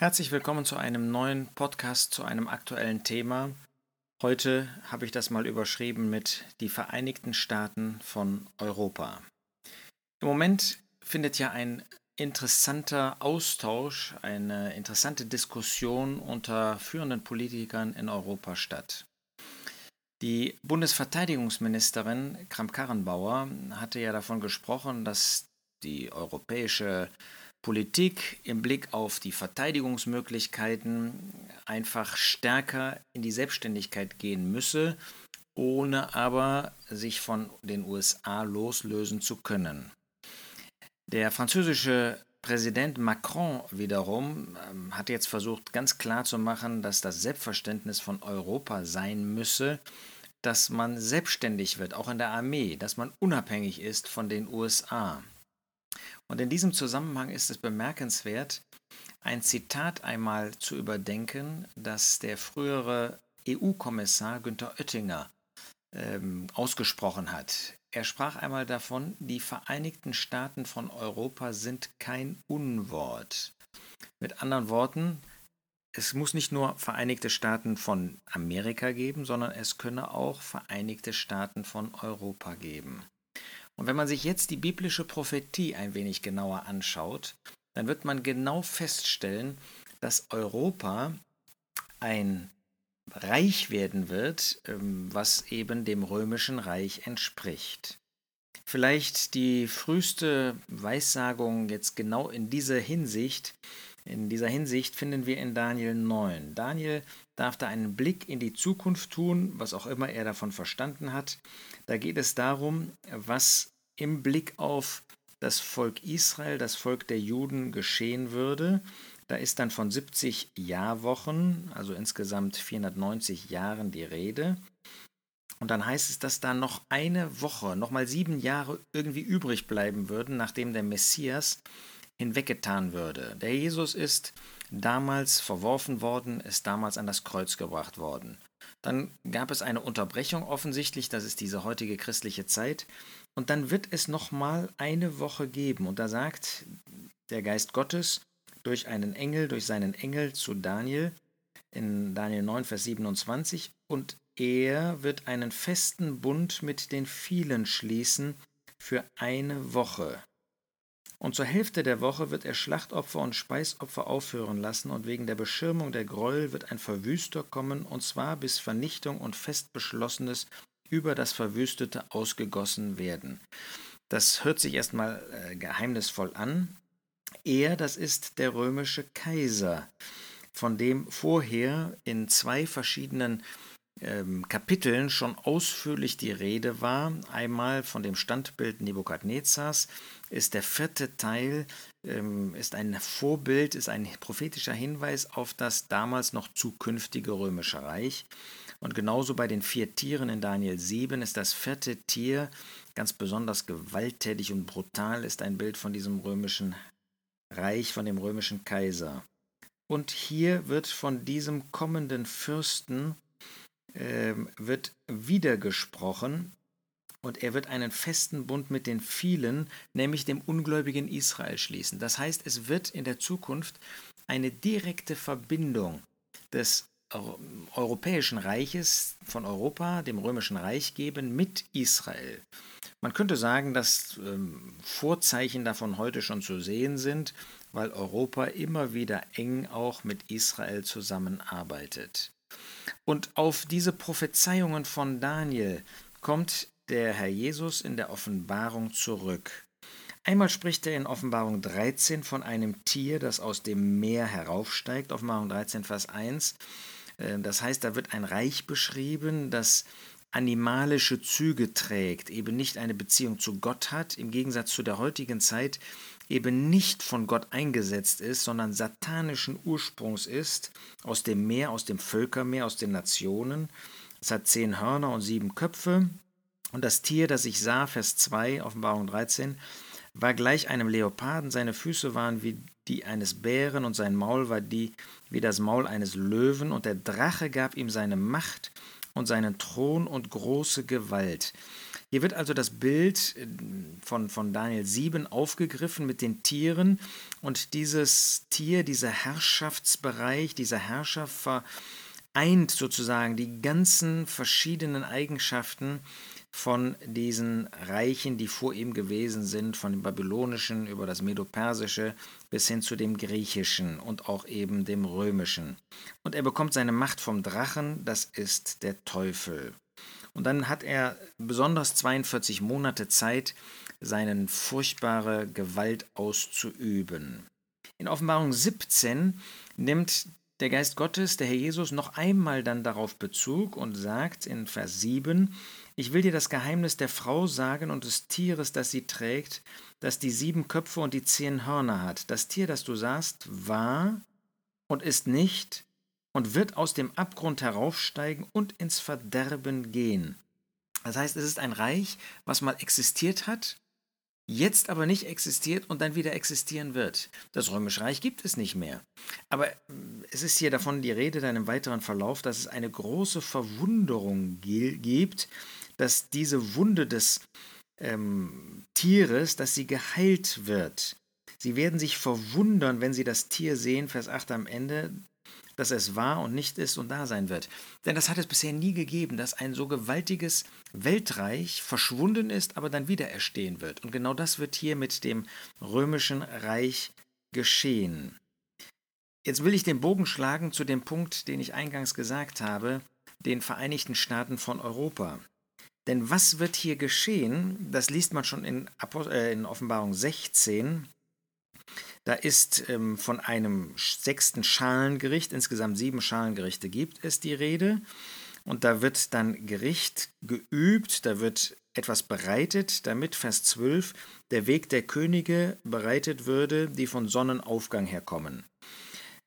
Herzlich willkommen zu einem neuen Podcast zu einem aktuellen Thema. Heute habe ich das mal überschrieben mit die Vereinigten Staaten von Europa. Im Moment findet ja ein interessanter Austausch, eine interessante Diskussion unter führenden Politikern in Europa statt. Die Bundesverteidigungsministerin Kramp-Karrenbauer hatte ja davon gesprochen, dass die europäische Politik im Blick auf die Verteidigungsmöglichkeiten einfach stärker in die Selbstständigkeit gehen müsse, ohne aber sich von den USA loslösen zu können. Der französische Präsident Macron wiederum ähm, hat jetzt versucht, ganz klar zu machen, dass das Selbstverständnis von Europa sein müsse, dass man selbstständig wird, auch in der Armee, dass man unabhängig ist von den USA. Und in diesem Zusammenhang ist es bemerkenswert, ein Zitat einmal zu überdenken, das der frühere EU-Kommissar Günther Oettinger ähm, ausgesprochen hat. Er sprach einmal davon, die Vereinigten Staaten von Europa sind kein Unwort. Mit anderen Worten, es muss nicht nur Vereinigte Staaten von Amerika geben, sondern es könne auch Vereinigte Staaten von Europa geben. Und wenn man sich jetzt die biblische Prophetie ein wenig genauer anschaut, dann wird man genau feststellen, dass Europa ein Reich werden wird, ähm, was eben dem römischen Reich entspricht. Vielleicht die früheste Weissagung jetzt genau in dieser Hinsicht, in dieser Hinsicht finden wir in Daniel 9. Daniel darf da einen Blick in die Zukunft tun, was auch immer er davon verstanden hat. Da geht es darum, was im Blick auf das Volk Israel, das Volk der Juden geschehen würde. Da ist dann von 70 Jahrwochen, also insgesamt 490 Jahren die Rede. Und dann heißt es, dass da noch eine Woche, nochmal sieben Jahre irgendwie übrig bleiben würden, nachdem der Messias hinweggetan würde. Der Jesus ist damals verworfen worden, ist damals an das Kreuz gebracht worden. Dann gab es eine Unterbrechung offensichtlich, das ist diese heutige christliche Zeit. Und dann wird es nochmal eine Woche geben. Und da sagt der Geist Gottes durch einen Engel, durch seinen Engel zu Daniel in Daniel 9, Vers 27, und er wird einen festen Bund mit den vielen schließen für eine Woche. Und zur Hälfte der Woche wird er Schlachtopfer und Speisopfer aufhören lassen, und wegen der Beschirmung der Gräuel wird ein Verwüster kommen, und zwar bis Vernichtung und fest beschlossenes über das Verwüstete ausgegossen werden. Das hört sich erstmal äh, geheimnisvoll an. Er, das ist der römische Kaiser, von dem vorher in zwei verschiedenen ähm, Kapiteln schon ausführlich die Rede war. Einmal von dem Standbild Nebukadnezars ist der vierte Teil, ähm, ist ein Vorbild, ist ein prophetischer Hinweis auf das damals noch zukünftige römische Reich. Und genauso bei den vier Tieren in Daniel 7 ist das vierte Tier ganz besonders gewalttätig und brutal, ist ein Bild von diesem römischen Reich, von dem römischen Kaiser. Und hier wird von diesem kommenden Fürsten äh, wird wieder gesprochen und er wird einen festen Bund mit den vielen, nämlich dem ungläubigen Israel schließen. Das heißt, es wird in der Zukunft eine direkte Verbindung des Europäischen Reiches von Europa, dem Römischen Reich geben mit Israel. Man könnte sagen, dass ähm, Vorzeichen davon heute schon zu sehen sind, weil Europa immer wieder eng auch mit Israel zusammenarbeitet. Und auf diese Prophezeiungen von Daniel kommt der Herr Jesus in der Offenbarung zurück. Einmal spricht er in Offenbarung 13 von einem Tier, das aus dem Meer heraufsteigt, Offenbarung 13, Vers 1. Äh, das heißt, da wird ein Reich beschrieben, das animalische Züge trägt, eben nicht eine Beziehung zu Gott hat, im Gegensatz zu der heutigen Zeit eben nicht von Gott eingesetzt ist, sondern satanischen Ursprungs ist, aus dem Meer, aus dem Völkermeer, aus den Nationen. Es hat zehn Hörner und sieben Köpfe. Und das Tier, das ich sah, Vers 2, Offenbarung 13, war gleich einem Leoparden, seine Füße waren wie die eines Bären und sein Maul war die wie das Maul eines Löwen, und der Drache gab ihm seine Macht und seinen Thron und große Gewalt. Hier wird also das Bild äh, von, von Daniel 7 aufgegriffen mit den Tieren und dieses Tier, dieser Herrschaftsbereich, dieser Herrscher vereint sozusagen die ganzen verschiedenen Eigenschaften von diesen Reichen, die vor ihm gewesen sind, von dem babylonischen über das medopersische bis hin zu dem griechischen und auch eben dem römischen. Und er bekommt seine Macht vom Drachen, das ist der Teufel. Und dann hat er besonders 42 Monate Zeit, seine furchtbare Gewalt auszuüben. In Offenbarung 17 nimmt der Geist Gottes, der Herr Jesus, noch einmal dann darauf Bezug und sagt in Vers 7, ich will dir das Geheimnis der Frau sagen und des Tieres, das sie trägt, das die sieben Köpfe und die zehn Hörner hat. Das Tier, das du sahst, war und ist nicht und wird aus dem Abgrund heraufsteigen und ins Verderben gehen. Das heißt, es ist ein Reich, was mal existiert hat, jetzt aber nicht existiert und dann wieder existieren wird. Das Römische Reich gibt es nicht mehr. Aber äh, es ist hier davon die Rede, dann im weiteren Verlauf, dass es eine große Verwunderung gibt, dass diese Wunde des ähm, Tieres, dass sie geheilt wird. Sie werden sich verwundern, wenn sie das Tier sehen, Vers 8 am Ende, dass es war und nicht ist und da sein wird. Denn das hat es bisher nie gegeben, dass ein so gewaltiges Weltreich verschwunden ist, aber dann wieder erstehen wird. Und genau das wird hier mit dem römischen Reich geschehen. Jetzt will ich den Bogen schlagen zu dem Punkt, den ich eingangs gesagt habe, den Vereinigten Staaten von Europa. Denn was wird hier geschehen? Das liest man schon in, äh, in Offenbarung 16, da ist ähm, von einem sechsten Schalengericht, insgesamt sieben Schalengerichte gibt es die Rede. Und da wird dann Gericht geübt, da wird etwas bereitet, damit Vers 12 der Weg der Könige bereitet würde, die von Sonnenaufgang herkommen.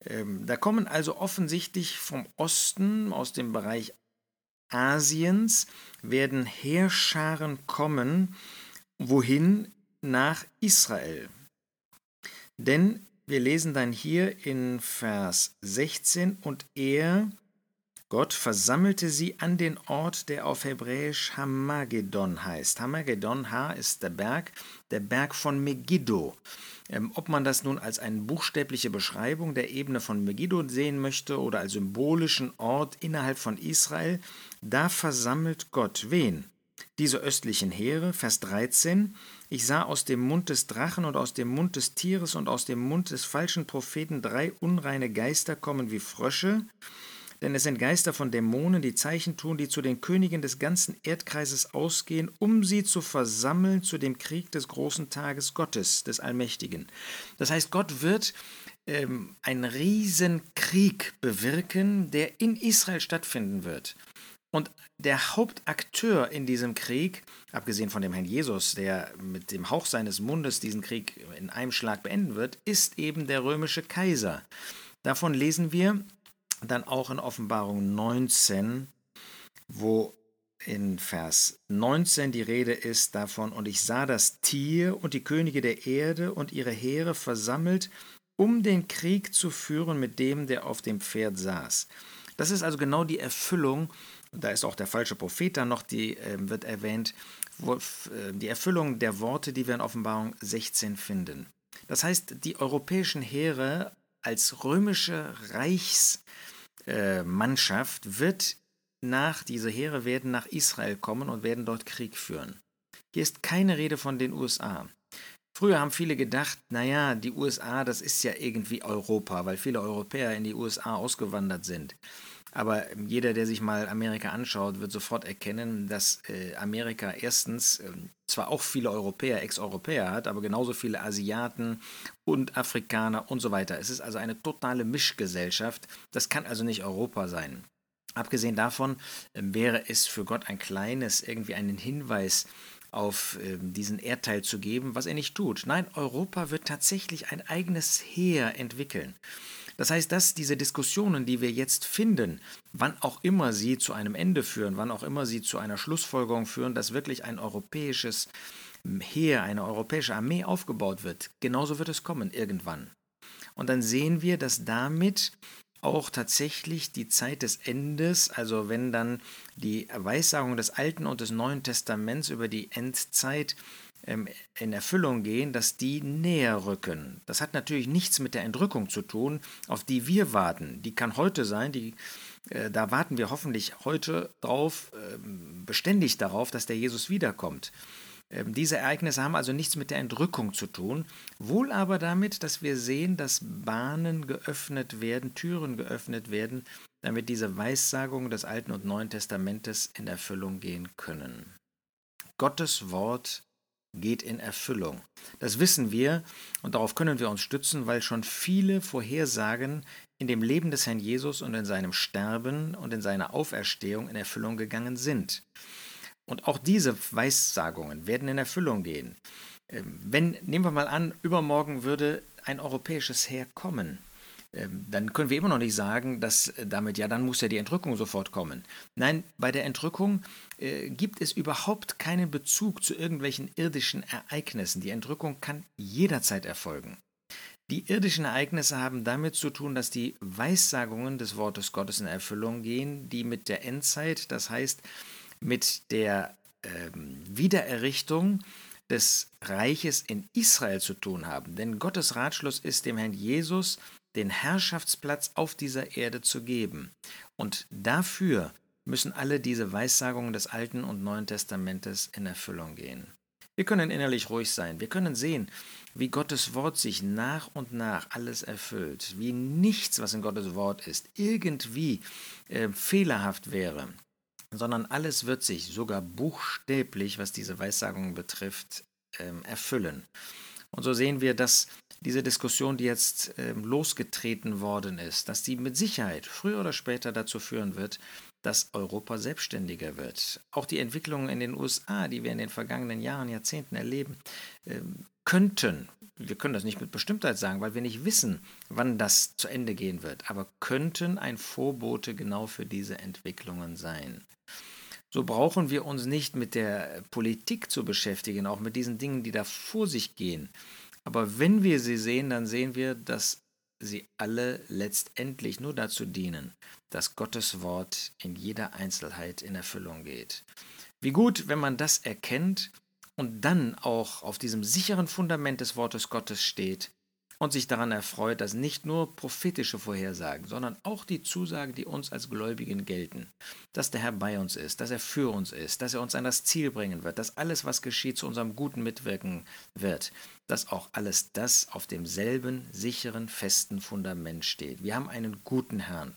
Ähm, da kommen also offensichtlich vom Osten, aus dem Bereich Asiens, werden Heerscharen kommen, wohin? Nach Israel. Denn wir lesen dann hier in Vers 16, und er, Gott, versammelte sie an den Ort, der auf Hebräisch Hamagedon heißt. Hamagedon, Ha ist der Berg, der Berg von Megiddo. Ähm, ob man das nun als eine buchstäbliche Beschreibung der Ebene von Megiddo sehen möchte oder als symbolischen Ort innerhalb von Israel, da versammelt Gott wen? Diese östlichen Heere, Vers 13, ich sah aus dem Mund des Drachen und aus dem Mund des Tieres und aus dem Mund des falschen Propheten drei unreine Geister kommen wie Frösche, denn es sind Geister von Dämonen, die Zeichen tun, die zu den Königen des ganzen Erdkreises ausgehen, um sie zu versammeln zu dem Krieg des großen Tages Gottes, des Allmächtigen. Das heißt, Gott wird ähm, einen Riesenkrieg bewirken, der in Israel stattfinden wird. Und der Hauptakteur in diesem Krieg, abgesehen von dem Herrn Jesus, der mit dem Hauch seines Mundes diesen Krieg in einem Schlag beenden wird, ist eben der römische Kaiser. Davon lesen wir dann auch in Offenbarung 19, wo in Vers 19 die Rede ist davon, und ich sah das Tier und die Könige der Erde und ihre Heere versammelt, um den Krieg zu führen mit dem, der auf dem Pferd saß. Das ist also genau die Erfüllung da ist auch der falsche Prophet dann noch, die äh, wird erwähnt, wo, äh, die Erfüllung der Worte, die wir in Offenbarung 16 finden. Das heißt, die europäischen Heere als römische Reichsmannschaft äh, wird nach, diese Heere werden nach Israel kommen und werden dort Krieg führen. Hier ist keine Rede von den USA. Früher haben viele gedacht, naja, die USA, das ist ja irgendwie Europa, weil viele Europäer in die USA ausgewandert sind. Aber jeder, der sich mal Amerika anschaut, wird sofort erkennen, dass äh, Amerika erstens äh, zwar auch viele Europäer, Ex-Europäer hat, aber genauso viele Asiaten und Afrikaner und so weiter. Es ist also eine totale Mischgesellschaft. Das kann also nicht Europa sein. Abgesehen davon äh, wäre es für Gott ein kleines, irgendwie einen Hinweis auf äh, diesen Erdteil zu geben, was er nicht tut. Nein, Europa wird tatsächlich ein eigenes Heer entwickeln. Das heißt, dass diese Diskussionen, die wir jetzt finden, wann auch immer sie zu einem Ende führen, wann auch immer sie zu einer Schlussfolgerung führen, dass wirklich ein europäisches Heer, eine europäische Armee aufgebaut wird, genauso wird es kommen irgendwann. Und dann sehen wir, dass damit auch tatsächlich die Zeit des Endes, also wenn dann die Weissagung des Alten und des Neuen Testaments über die Endzeit ähm, in Erfüllung gehen, dass die näher rücken. Das hat natürlich nichts mit der Entrückung zu tun, auf die wir warten. Die kann heute sein, die, äh, da warten wir hoffentlich heute drauf, äh, beständig darauf, dass der Jesus wiederkommt. Ähm, diese Ereignisse haben also nichts mit der Entrückung zu tun, wohl aber damit, dass wir sehen, dass Bahnen geöffnet werden, Türen geöffnet werden, damit diese Weissagungen des Alten und Neuen Testamentes in Erfüllung gehen können. Gottes Wort geht in Erfüllung. Das wissen wir und darauf können wir uns stützen, weil schon viele Vorhersagen in dem Leben des Herrn Jesus und in seinem Sterben und in seiner Auferstehung in Erfüllung gegangen sind. Und auch diese Weissagungen werden in Erfüllung gehen. Ähm, wenn, nehmen wir mal an, übermorgen würde ein europäisches Heer kommen, ähm, dann können wir immer noch nicht sagen, dass äh, damit, ja, dann muss ja die Entrückung sofort kommen. Nein, bei der Entrückung äh, gibt es überhaupt keinen Bezug zu irgendwelchen irdischen Ereignissen. Die Entrückung kann jederzeit erfolgen. Die irdischen Ereignisse haben damit zu tun, dass die Weissagungen des Wortes Gottes in Erfüllung gehen, die mit der Endzeit, das heißt mit der ähm, Wiedererrichtung des Reiches in Israel zu tun haben. Denn Gottes Ratschluss ist, dem Herrn Jesus den Herrschaftsplatz auf dieser Erde zu geben. Und dafür müssen alle diese Weissagungen des Alten und Neuen Testamentes in Erfüllung gehen. Wir können innerlich ruhig sein. Wir können sehen, wie Gottes Wort sich nach und nach alles erfüllt, wie nichts, was in Gottes Wort ist, irgendwie äh, fehlerhaft wäre, sondern alles wird sich sogar buchstäblich, was diese Weissagungen betrifft, äh, erfüllen. Und so sehen wir, dass diese Diskussion, die jetzt äh, losgetreten worden ist, dass die mit Sicherheit früher oder später dazu führen wird, dass Europa selbstständiger wird. Auch die Entwicklungen in den USA, die wir in den vergangenen Jahren, Jahrzehnten erleben, äh, könnten, wir können das nicht mit Bestimmtheit sagen, weil wir nicht wissen, wann das zu Ende gehen wird, aber könnten ein Vorbote genau für diese Entwicklungen sein. So brauchen wir uns nicht mit der Politik zu beschäftigen, auch mit diesen Dingen, die da vor sich gehen. Aber wenn wir sie sehen, dann sehen wir, dass sie alle letztendlich nur dazu dienen, dass Gottes Wort in jeder Einzelheit in Erfüllung geht. Wie gut, wenn man das erkennt und dann auch auf diesem sicheren Fundament des Wortes Gottes steht und sich daran erfreut, dass nicht nur prophetische Vorhersagen, sondern auch die Zusagen, die uns als Gläubigen gelten, dass der Herr bei uns ist, dass er für uns ist, dass er uns an das Ziel bringen wird, dass alles, was geschieht, zu unserem Guten mitwirken wird, dass auch alles das auf demselben sicheren, festen Fundament steht. Wir haben einen guten Herrn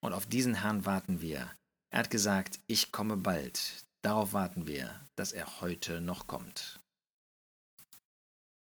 und auf diesen Herrn warten wir. Er hat gesagt, ich komme bald. Darauf warten wir, dass er heute noch kommt.